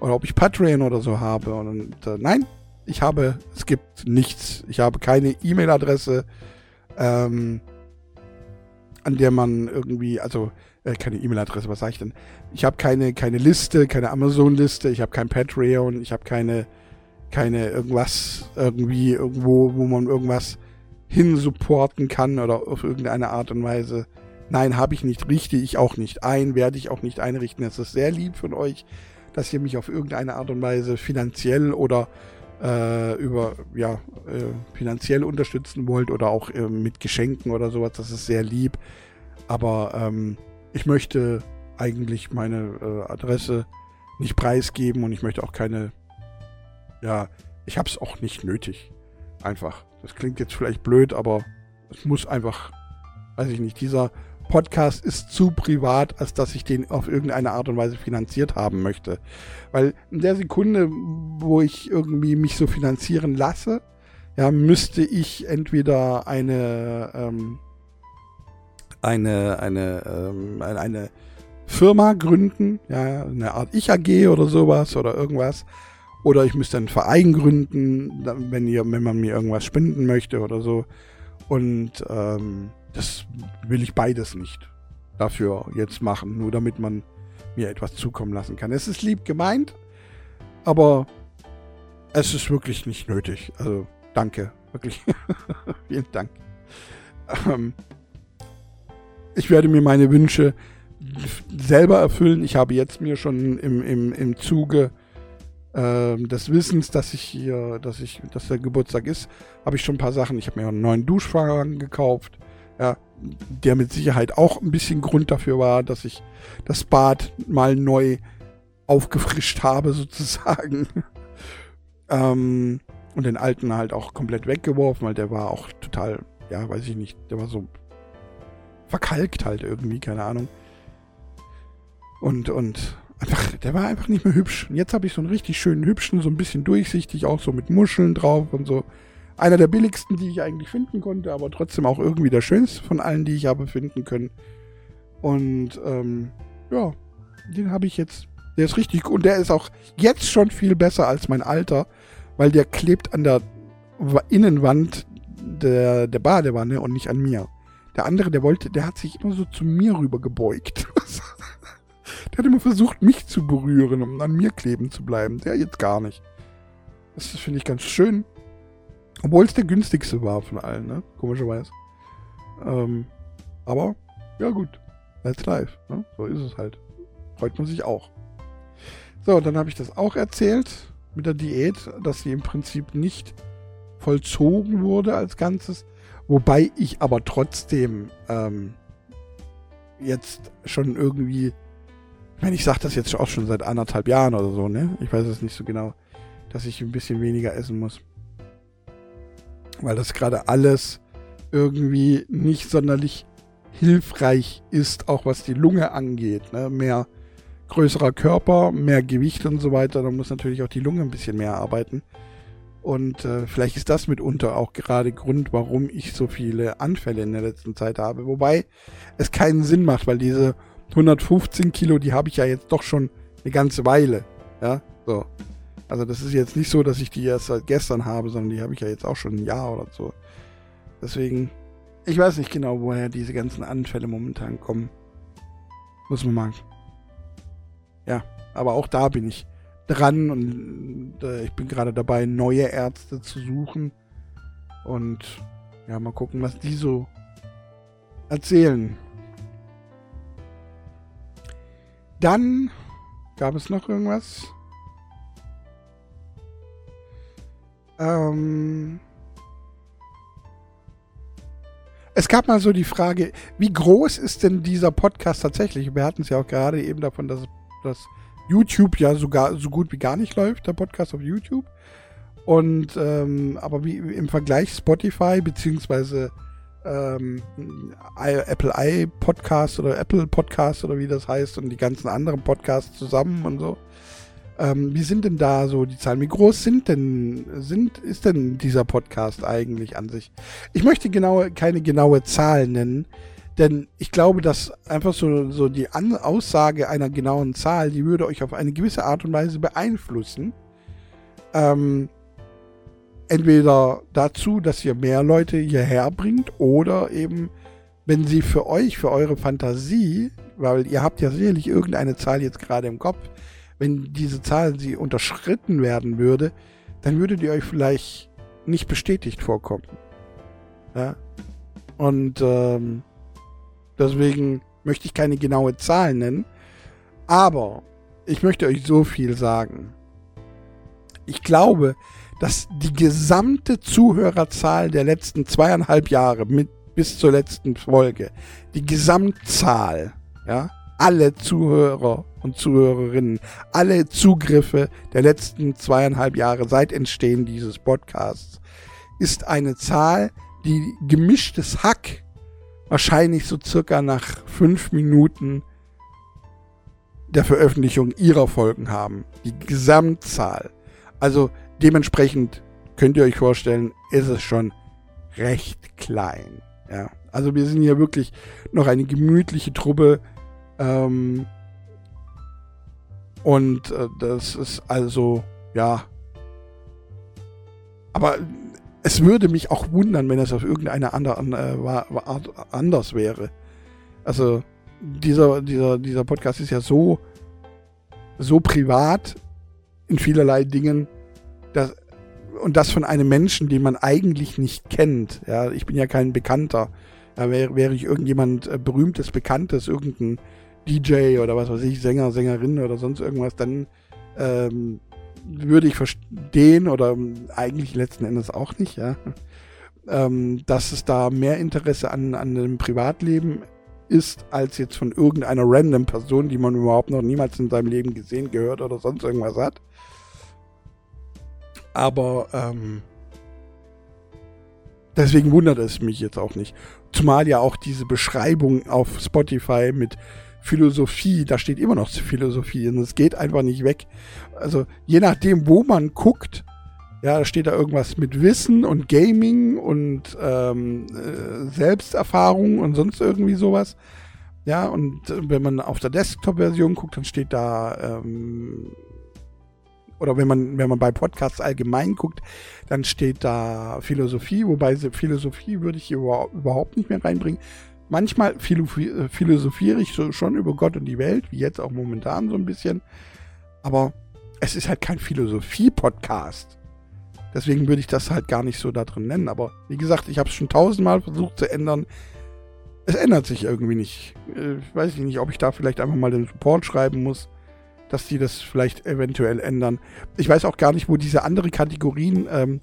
Oder ob ich Patreon oder so habe. Und äh, nein, ich habe, es gibt nichts. Ich habe keine E-Mail-Adresse, ähm, an der man irgendwie, also äh, keine E-Mail-Adresse, was sage ich denn? Ich habe keine, keine Liste, keine Amazon-Liste, ich habe kein Patreon, ich habe keine, keine irgendwas irgendwie irgendwo, wo man irgendwas hinsupporten kann oder auf irgendeine Art und Weise. Nein, habe ich nicht, richte ich auch nicht ein, werde ich auch nicht einrichten. Es ist sehr lieb von euch, dass ihr mich auf irgendeine Art und Weise finanziell oder äh, über ja äh, finanziell unterstützen wollt oder auch äh, mit Geschenken oder sowas, das ist sehr lieb. Aber ähm, ich möchte eigentlich meine äh, Adresse nicht preisgeben und ich möchte auch keine, ja, ich habe es auch nicht nötig. Einfach. Das klingt jetzt vielleicht blöd, aber es muss einfach, weiß ich nicht, dieser Podcast ist zu privat, als dass ich den auf irgendeine Art und Weise finanziert haben möchte. Weil in der Sekunde, wo ich irgendwie mich so finanzieren lasse, ja, müsste ich entweder eine, ähm, eine, eine, ähm, eine Firma gründen, ja, eine Art Ich-AG oder sowas oder irgendwas. Oder ich müsste einen Verein gründen, wenn, ihr, wenn man mir irgendwas spenden möchte oder so. Und ähm, das will ich beides nicht dafür jetzt machen, nur damit man mir etwas zukommen lassen kann. Es ist lieb gemeint, aber es ist wirklich nicht nötig. Also danke, wirklich. Vielen Dank. Ähm, ich werde mir meine Wünsche selber erfüllen. Ich habe jetzt mir schon im, im, im Zuge äh, des Wissens, dass ich hier, dass ich, dass der Geburtstag ist, habe ich schon ein paar Sachen. Ich habe mir einen neuen Duschvorhang gekauft ja, der mit Sicherheit auch ein bisschen Grund dafür war, dass ich das Bad mal neu aufgefrischt habe, sozusagen. ähm, und den alten halt auch komplett weggeworfen, weil der war auch total, ja, weiß ich nicht, der war so verkalkt halt irgendwie, keine Ahnung. Und, und einfach, der war einfach nicht mehr hübsch. Und jetzt habe ich so einen richtig schönen hübschen, so ein bisschen durchsichtig, auch so mit Muscheln drauf und so einer der billigsten, die ich eigentlich finden konnte, aber trotzdem auch irgendwie der schönste von allen, die ich habe finden können. Und ähm, ja, den habe ich jetzt. Der ist richtig und der ist auch jetzt schon viel besser als mein alter, weil der klebt an der Innenwand der, der Badewanne und nicht an mir. Der andere, der wollte, der hat sich immer so zu mir rüber gebeugt. der hat immer versucht, mich zu berühren, um an mir kleben zu bleiben. Der jetzt gar nicht. Das finde ich ganz schön. Obwohl es der günstigste war von allen, ne? Komischerweise. Ähm, aber, ja gut. Let's live. Ne? So ist es halt. Freut man sich auch. So, dann habe ich das auch erzählt mit der Diät, dass sie im Prinzip nicht vollzogen wurde als Ganzes. Wobei ich aber trotzdem ähm, jetzt schon irgendwie, ich meine, ich sage das jetzt auch schon seit anderthalb Jahren oder so, ne? Ich weiß es nicht so genau, dass ich ein bisschen weniger essen muss. Weil das gerade alles irgendwie nicht sonderlich hilfreich ist, auch was die Lunge angeht. Ne? Mehr größerer Körper, mehr Gewicht und so weiter, dann muss natürlich auch die Lunge ein bisschen mehr arbeiten. Und äh, vielleicht ist das mitunter auch gerade Grund, warum ich so viele Anfälle in der letzten Zeit habe. Wobei es keinen Sinn macht, weil diese 115 Kilo, die habe ich ja jetzt doch schon eine ganze Weile. Ja, so. Also das ist jetzt nicht so, dass ich die erst seit gestern habe, sondern die habe ich ja jetzt auch schon ein Jahr oder so. Deswegen, ich weiß nicht genau, woher diese ganzen Anfälle momentan kommen. Muss man mal ja, aber auch da bin ich dran und äh, ich bin gerade dabei, neue Ärzte zu suchen. Und ja, mal gucken, was die so erzählen. Dann gab es noch irgendwas. Ähm, es gab mal so die Frage, wie groß ist denn dieser Podcast tatsächlich? Wir hatten es ja auch gerade eben davon, dass dass YouTube ja sogar so gut wie gar nicht läuft, der Podcast auf YouTube. Und ähm, aber wie im Vergleich Spotify beziehungsweise ähm, Apple i Podcast oder Apple Podcast oder wie das heißt und die ganzen anderen Podcasts zusammen und so. Ähm, wie sind denn da so die Zahlen? Wie groß sind denn sind ist denn dieser Podcast eigentlich an sich? Ich möchte genau keine genaue Zahl nennen, denn ich glaube, dass einfach so, so die An Aussage einer genauen Zahl, die würde euch auf eine gewisse Art und Weise beeinflussen. Ähm, entweder dazu, dass ihr mehr Leute hierher bringt oder eben, wenn sie für euch, für eure Fantasie, weil ihr habt ja sicherlich irgendeine Zahl jetzt gerade im Kopf, wenn diese Zahl sie unterschritten werden würde, dann würdet ihr euch vielleicht nicht bestätigt vorkommen. Ja. Und ähm, Deswegen möchte ich keine genaue Zahl nennen. Aber ich möchte euch so viel sagen. Ich glaube, dass die gesamte Zuhörerzahl der letzten zweieinhalb Jahre mit bis zur letzten Folge, die Gesamtzahl, ja, alle Zuhörer und Zuhörerinnen, alle Zugriffe der letzten zweieinhalb Jahre seit Entstehen dieses Podcasts, ist eine Zahl, die gemischtes Hack wahrscheinlich so circa nach fünf Minuten der Veröffentlichung ihrer Folgen haben. Die Gesamtzahl. Also dementsprechend könnt ihr euch vorstellen, ist es schon recht klein. Ja. Also wir sind hier wirklich noch eine gemütliche Truppe. Ähm, und äh, das ist also, ja. Aber es würde mich auch wundern, wenn es auf irgendeine andere äh, Art anders wäre. Also dieser, dieser, dieser Podcast ist ja so, so privat in vielerlei Dingen, dass, und das von einem Menschen, den man eigentlich nicht kennt. Ja, ich bin ja kein Bekannter. Ja, wäre, wäre ich irgendjemand äh, berühmtes, bekanntes, irgendein DJ oder was weiß ich, Sänger, Sängerin oder sonst irgendwas, dann ähm, würde ich verstehen oder eigentlich letzten Endes auch nicht, ja, ähm, dass es da mehr Interesse an, an dem Privatleben ist, als jetzt von irgendeiner random Person, die man überhaupt noch niemals in seinem Leben gesehen, gehört oder sonst irgendwas hat. Aber ähm, deswegen wundert es mich jetzt auch nicht. Zumal ja auch diese Beschreibung auf Spotify mit Philosophie, da steht immer noch Philosophie und es geht einfach nicht weg. Also je nachdem, wo man guckt, ja, da steht da irgendwas mit Wissen und Gaming und ähm, äh, Selbsterfahrung und sonst irgendwie sowas. Ja, und wenn man auf der Desktop-Version guckt, dann steht da ähm, oder wenn man, wenn man bei Podcasts allgemein guckt, dann steht da Philosophie, wobei Philosophie würde ich hier überhaupt nicht mehr reinbringen. Manchmal äh, philosophiere ich so schon über Gott und die Welt, wie jetzt auch momentan so ein bisschen. Aber es ist halt kein Philosophie-Podcast. Deswegen würde ich das halt gar nicht so da drin nennen. Aber wie gesagt, ich habe es schon tausendmal versucht zu ändern. Es ändert sich irgendwie nicht. Äh, weiß ich nicht, ob ich da vielleicht einfach mal den Support schreiben muss dass die das vielleicht eventuell ändern. Ich weiß auch gar nicht, wo diese andere Kategorien ähm,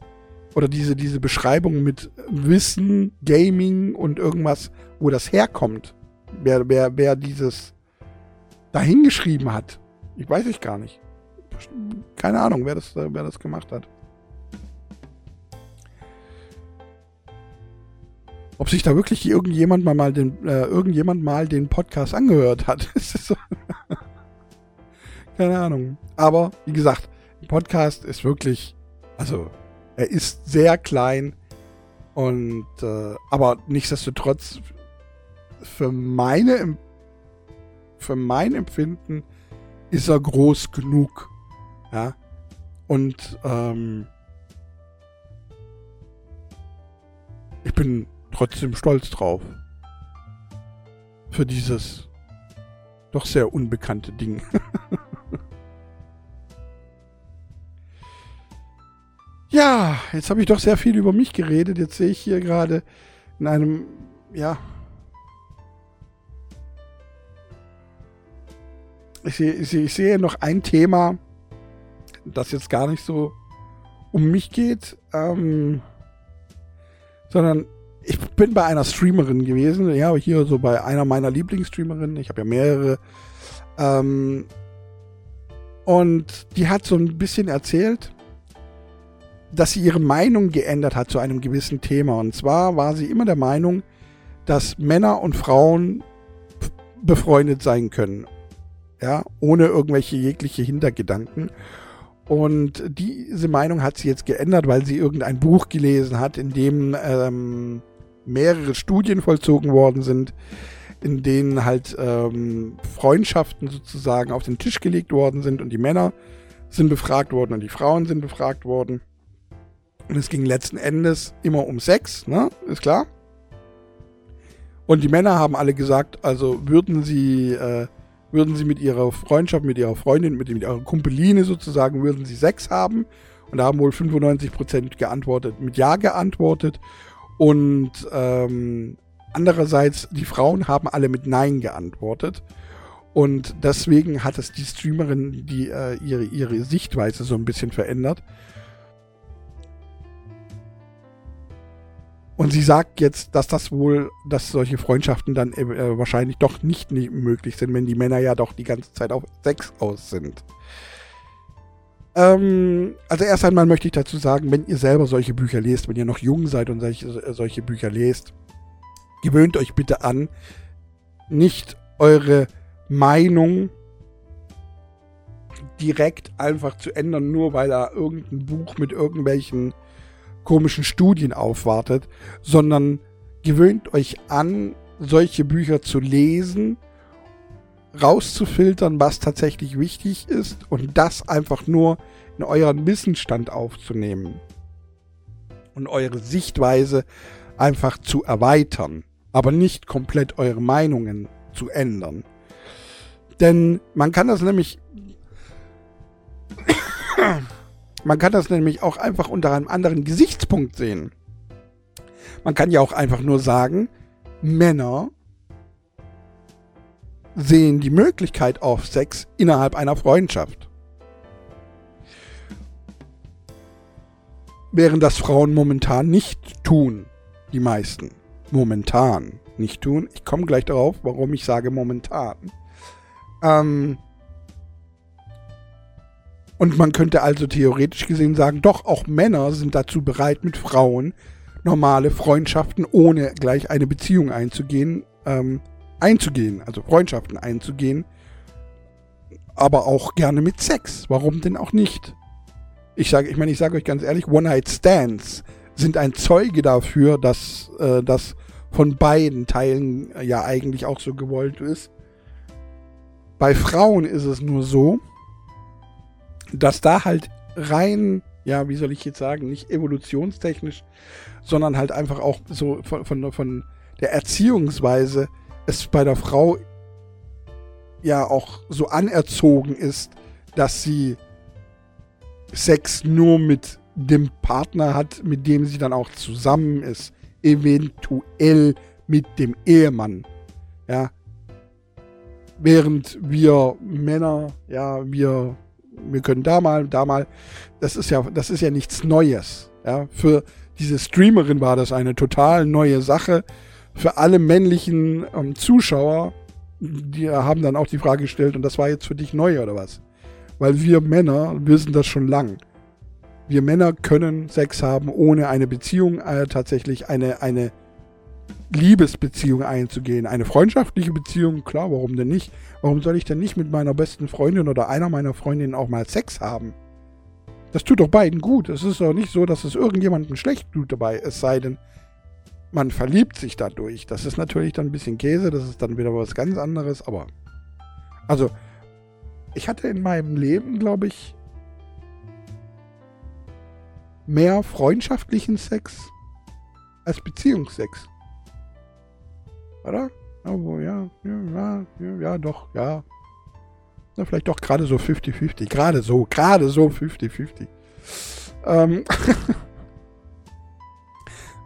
oder diese, diese Beschreibung mit Wissen, Gaming und irgendwas, wo das herkommt. Wer, wer, wer dieses dahingeschrieben hat. Ich weiß ich gar nicht. Keine Ahnung, wer das, wer das gemacht hat. Ob sich da wirklich irgendjemand mal, mal den, äh, irgendjemand mal den Podcast angehört hat. Keine Ahnung. Aber wie gesagt, ein Podcast ist wirklich, also er ist sehr klein und äh, aber nichtsdestotrotz für meine für mein Empfinden ist er groß genug. Ja. Und ähm, ich bin trotzdem stolz drauf. Für dieses doch sehr unbekannte Ding. Ja, jetzt habe ich doch sehr viel über mich geredet. Jetzt sehe ich hier gerade in einem, ja. Ich sehe, ich, sehe, noch ein Thema, das jetzt gar nicht so um mich geht, ähm, sondern ich bin bei einer Streamerin gewesen, ja, hier so bei einer meiner Lieblingsstreamerinnen. Ich habe ja mehrere. Ähm, und die hat so ein bisschen erzählt, dass sie ihre Meinung geändert hat zu einem gewissen Thema. Und zwar war sie immer der Meinung, dass Männer und Frauen befreundet sein können. Ja, ohne irgendwelche jegliche Hintergedanken. Und diese Meinung hat sie jetzt geändert, weil sie irgendein Buch gelesen hat, in dem ähm, mehrere Studien vollzogen worden sind, in denen halt ähm, Freundschaften sozusagen auf den Tisch gelegt worden sind und die Männer sind befragt worden und die Frauen sind befragt worden. Und es ging letzten Endes immer um Sex, ne? Ist klar. Und die Männer haben alle gesagt, also würden sie, äh, würden sie mit ihrer Freundschaft, mit ihrer Freundin, mit, mit ihrer Kumpeline sozusagen, würden sie Sex haben. Und da haben wohl 95% geantwortet, mit Ja geantwortet. Und ähm, andererseits, die Frauen haben alle mit Nein geantwortet. Und deswegen hat es die Streamerin die, äh, ihre, ihre Sichtweise so ein bisschen verändert. Und sie sagt jetzt, dass das wohl, dass solche Freundschaften dann äh, wahrscheinlich doch nicht, nicht möglich sind, wenn die Männer ja doch die ganze Zeit auf Sex aus sind. Ähm, also erst einmal möchte ich dazu sagen, wenn ihr selber solche Bücher lest, wenn ihr noch jung seid und solche, äh, solche Bücher lest, gewöhnt euch bitte an, nicht eure Meinung direkt einfach zu ändern, nur weil da irgendein Buch mit irgendwelchen komischen Studien aufwartet, sondern gewöhnt euch an, solche Bücher zu lesen, rauszufiltern, was tatsächlich wichtig ist und das einfach nur in euren Wissensstand aufzunehmen und eure Sichtweise einfach zu erweitern, aber nicht komplett eure Meinungen zu ändern. Denn man kann das nämlich man kann das nämlich auch einfach unter einem anderen Gesichtspunkt sehen. Man kann ja auch einfach nur sagen, Männer sehen die Möglichkeit auf Sex innerhalb einer Freundschaft. Während das Frauen momentan nicht tun, die meisten. Momentan nicht tun. Ich komme gleich darauf, warum ich sage momentan. Ähm, und man könnte also theoretisch gesehen sagen, doch, auch Männer sind dazu bereit, mit Frauen normale Freundschaften ohne gleich eine Beziehung einzugehen, ähm, einzugehen, also Freundschaften einzugehen, aber auch gerne mit Sex. Warum denn auch nicht? Ich sage, ich meine, ich sage euch ganz ehrlich, One-Night-Stands sind ein Zeuge dafür, dass äh, das von beiden Teilen ja eigentlich auch so gewollt ist. Bei Frauen ist es nur so, dass da halt rein, ja, wie soll ich jetzt sagen, nicht evolutionstechnisch, sondern halt einfach auch so von, von, von der Erziehungsweise es bei der Frau ja auch so anerzogen ist, dass sie Sex nur mit dem Partner hat, mit dem sie dann auch zusammen ist. Eventuell mit dem Ehemann. Ja. Während wir Männer, ja, wir, wir können da mal, da mal, das ist ja, das ist ja nichts Neues. Ja. Für diese Streamerin war das eine total neue Sache. Für alle männlichen ähm, Zuschauer, die haben dann auch die Frage gestellt, und das war jetzt für dich neu oder was? Weil wir Männer wissen das schon lang. Wir Männer können Sex haben, ohne eine Beziehung, äh, tatsächlich eine, eine Liebesbeziehung einzugehen. Eine freundschaftliche Beziehung, klar, warum denn nicht? Warum soll ich denn nicht mit meiner besten Freundin oder einer meiner Freundinnen auch mal Sex haben? Das tut doch beiden gut. Es ist doch nicht so, dass es irgendjemandem schlecht tut dabei, es sei denn, man verliebt sich dadurch. Das ist natürlich dann ein bisschen Käse, das ist dann wieder was ganz anderes, aber. Also, ich hatte in meinem Leben, glaube ich, mehr freundschaftlichen Sex als Beziehungsex. Oder? Oh, ja, ja, ja, ja, doch, ja. Na, vielleicht doch gerade so 50-50. Gerade so, gerade so 50-50. Ähm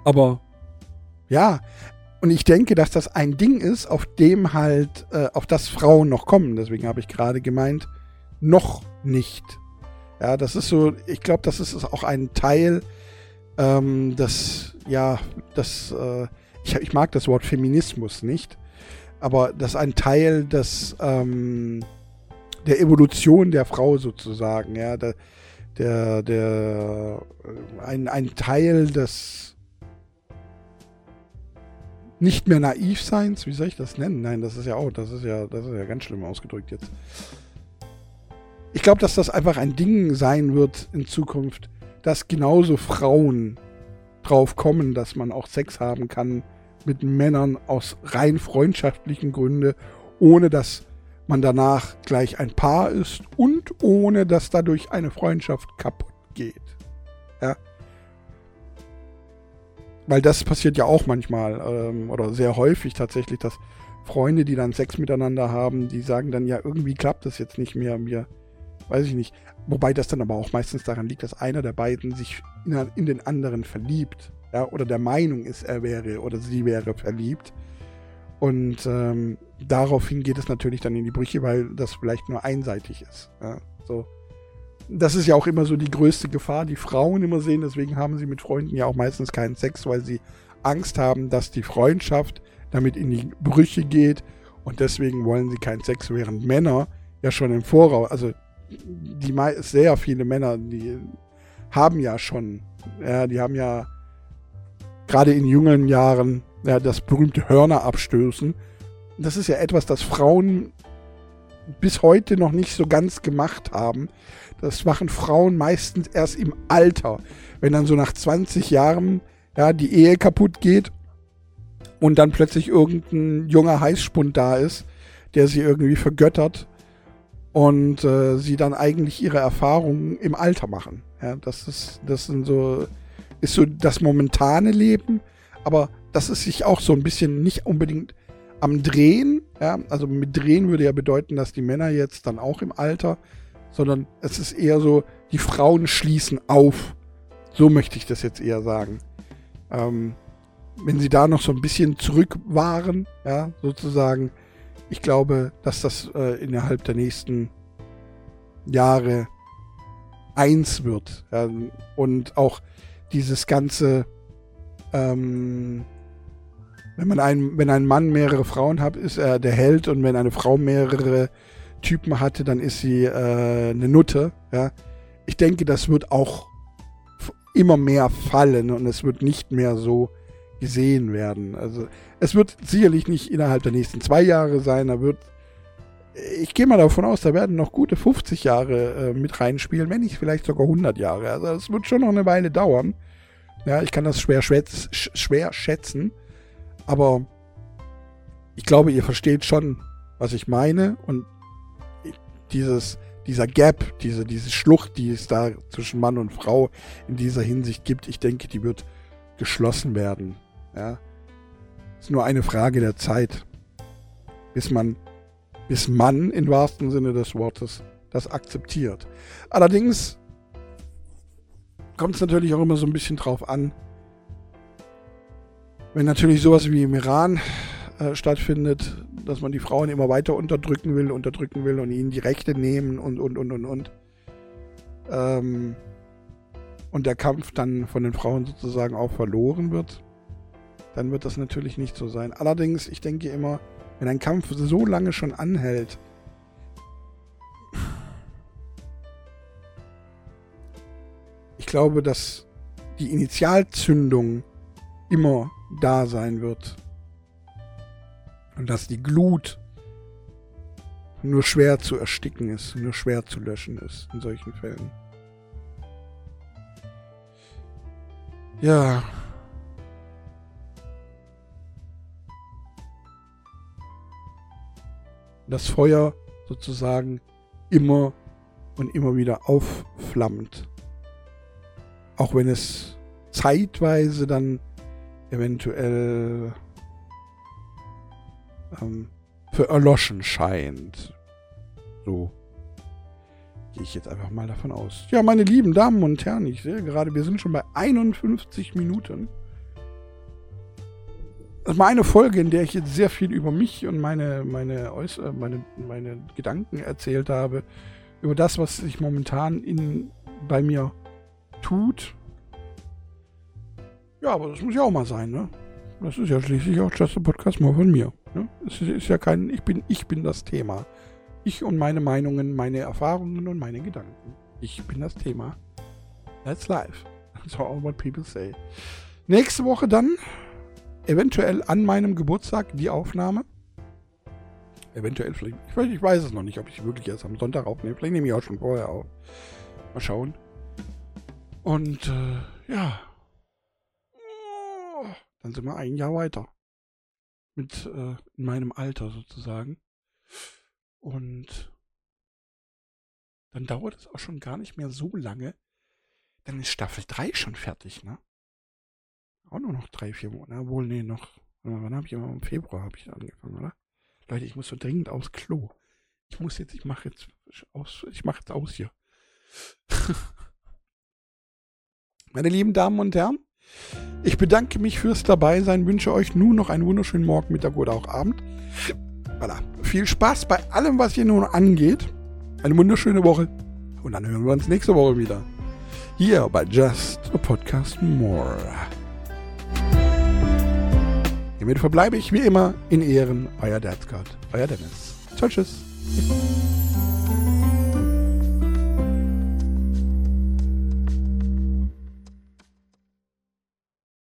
Aber ja, und ich denke, dass das ein Ding ist, auf dem halt, äh, auf das Frauen noch kommen. Deswegen habe ich gerade gemeint, noch nicht. Ja, das ist so, ich glaube, das ist auch ein Teil, ähm, das, ja, das, äh, ich, ich mag das Wort Feminismus nicht, aber das ist ein Teil des, ähm, der Evolution der Frau sozusagen, ja, der, der, der ein, ein Teil des nicht mehr naiv seins, wie soll ich das nennen? Nein, das ist ja auch, das ist ja, das ist ja ganz schlimm ausgedrückt jetzt. Ich glaube, dass das einfach ein Ding sein wird in Zukunft, dass genauso Frauen drauf kommen, dass man auch Sex haben kann mit Männern aus rein freundschaftlichen Gründen, ohne dass man danach gleich ein Paar ist und ohne dass dadurch eine Freundschaft kaputt geht. Ja. Weil das passiert ja auch manchmal ähm, oder sehr häufig tatsächlich, dass Freunde, die dann Sex miteinander haben, die sagen dann, ja, irgendwie klappt das jetzt nicht mehr, mir, weiß ich nicht. Wobei das dann aber auch meistens daran liegt, dass einer der beiden sich in, in den anderen verliebt. Ja, oder der Meinung ist, er wäre oder sie wäre verliebt. Und ähm, daraufhin geht es natürlich dann in die Brüche, weil das vielleicht nur einseitig ist. Ja, so. Das ist ja auch immer so die größte Gefahr, die Frauen immer sehen. Deswegen haben sie mit Freunden ja auch meistens keinen Sex, weil sie Angst haben, dass die Freundschaft damit in die Brüche geht. Und deswegen wollen sie keinen Sex, während Männer ja schon im Voraus, also die sehr viele Männer, die haben ja schon, ja, die haben ja gerade in jungen Jahren ja, das berühmte Hörner abstößen. Das ist ja etwas, das Frauen bis heute noch nicht so ganz gemacht haben. Das machen Frauen meistens erst im Alter, wenn dann so nach 20 Jahren ja, die Ehe kaputt geht und dann plötzlich irgendein junger Heißspund da ist, der sie irgendwie vergöttert und äh, sie dann eigentlich ihre Erfahrungen im Alter machen. Ja, das ist, das sind so, ist so das momentane Leben, aber das ist sich auch so ein bisschen nicht unbedingt am Drehen. Ja? Also mit Drehen würde ja bedeuten, dass die Männer jetzt dann auch im Alter, sondern es ist eher so, die Frauen schließen auf. So möchte ich das jetzt eher sagen. Ähm, wenn sie da noch so ein bisschen zurück waren, ja, sozusagen, ich glaube, dass das äh, innerhalb der nächsten Jahre eins wird. Ja, und auch dieses ganze ähm, wenn man einen, wenn ein Mann mehrere Frauen hat, ist er der Held und wenn eine Frau mehrere Typen hatte, dann ist sie äh, eine Nutte. Ja? Ich denke, das wird auch immer mehr fallen und es wird nicht mehr so gesehen werden. Also es wird sicherlich nicht innerhalb der nächsten zwei Jahre sein, da wird ich gehe mal davon aus, da werden noch gute 50 Jahre äh, mit reinspielen, wenn nicht vielleicht sogar 100 Jahre. Also es wird schon noch eine Weile dauern. Ja, ich kann das schwer, schätz, schwer schätzen. Aber ich glaube, ihr versteht schon, was ich meine. Und dieses, dieser Gap, diese, diese Schlucht, die es da zwischen Mann und Frau in dieser Hinsicht gibt, ich denke, die wird geschlossen werden. Ja. Ist nur eine Frage der Zeit, bis man, bis man im wahrsten Sinne des Wortes das akzeptiert. Allerdings kommt es natürlich auch immer so ein bisschen drauf an, wenn natürlich sowas wie im Iran äh, stattfindet, dass man die Frauen immer weiter unterdrücken will, unterdrücken will und ihnen die Rechte nehmen und, und, und, und, und. Ähm, und der Kampf dann von den Frauen sozusagen auch verloren wird, dann wird das natürlich nicht so sein. Allerdings, ich denke immer, wenn ein Kampf so lange schon anhält, ich glaube, dass die Initialzündung immer da sein wird. Und dass die Glut nur schwer zu ersticken ist, nur schwer zu löschen ist in solchen Fällen. Ja. Das Feuer sozusagen immer und immer wieder aufflammt. Auch wenn es zeitweise dann eventuell ähm, für erloschen scheint. So gehe ich jetzt einfach mal davon aus. Ja, meine lieben Damen und Herren, ich sehe gerade, wir sind schon bei 51 Minuten. Das war eine Folge, in der ich jetzt sehr viel über mich und meine, meine, Äußer meine, meine Gedanken erzählt habe. Über das, was sich momentan in, bei mir tut. Ja, aber das muss ja auch mal sein, ne? Das ist ja schließlich auch Just a Podcast mal von mir. Ne? Es ist ja kein, ich bin, ich bin das Thema. Ich und meine Meinungen, meine Erfahrungen und meine Gedanken. Ich bin das Thema. That's life. That's all what people say. Nächste Woche dann eventuell an meinem Geburtstag die Aufnahme. Eventuell vielleicht. Ich weiß, ich weiß es noch nicht, ob ich wirklich erst am Sonntag aufnehme. Vielleicht nehme ich auch schon vorher auf. Mal schauen. Und äh, ja, dann sind wir ein Jahr weiter. Mit äh, in meinem Alter sozusagen. Und dann dauert es auch schon gar nicht mehr so lange. Dann ist Staffel 3 schon fertig, ne? Auch nur noch drei, vier Monate. Obwohl, nee, noch. Wann habe ich immer? Im Februar habe ich angefangen, oder? Leute, ich muss so dringend aufs Klo. Ich muss jetzt, ich mache jetzt aus, ich mache jetzt aus hier. Meine lieben Damen und Herren, ich bedanke mich fürs Dabeisein, wünsche euch nun noch einen wunderschönen Morgen, Mittag oder auch Abend. Voilà. Viel Spaß bei allem, was hier nun angeht. Eine wunderschöne Woche. Und dann hören wir uns nächste Woche wieder. Hier bei Just a Podcast More. Hiermit verbleibe ich wie immer in Ehren, euer Dadscott, euer Dennis. Ciao, tschüss.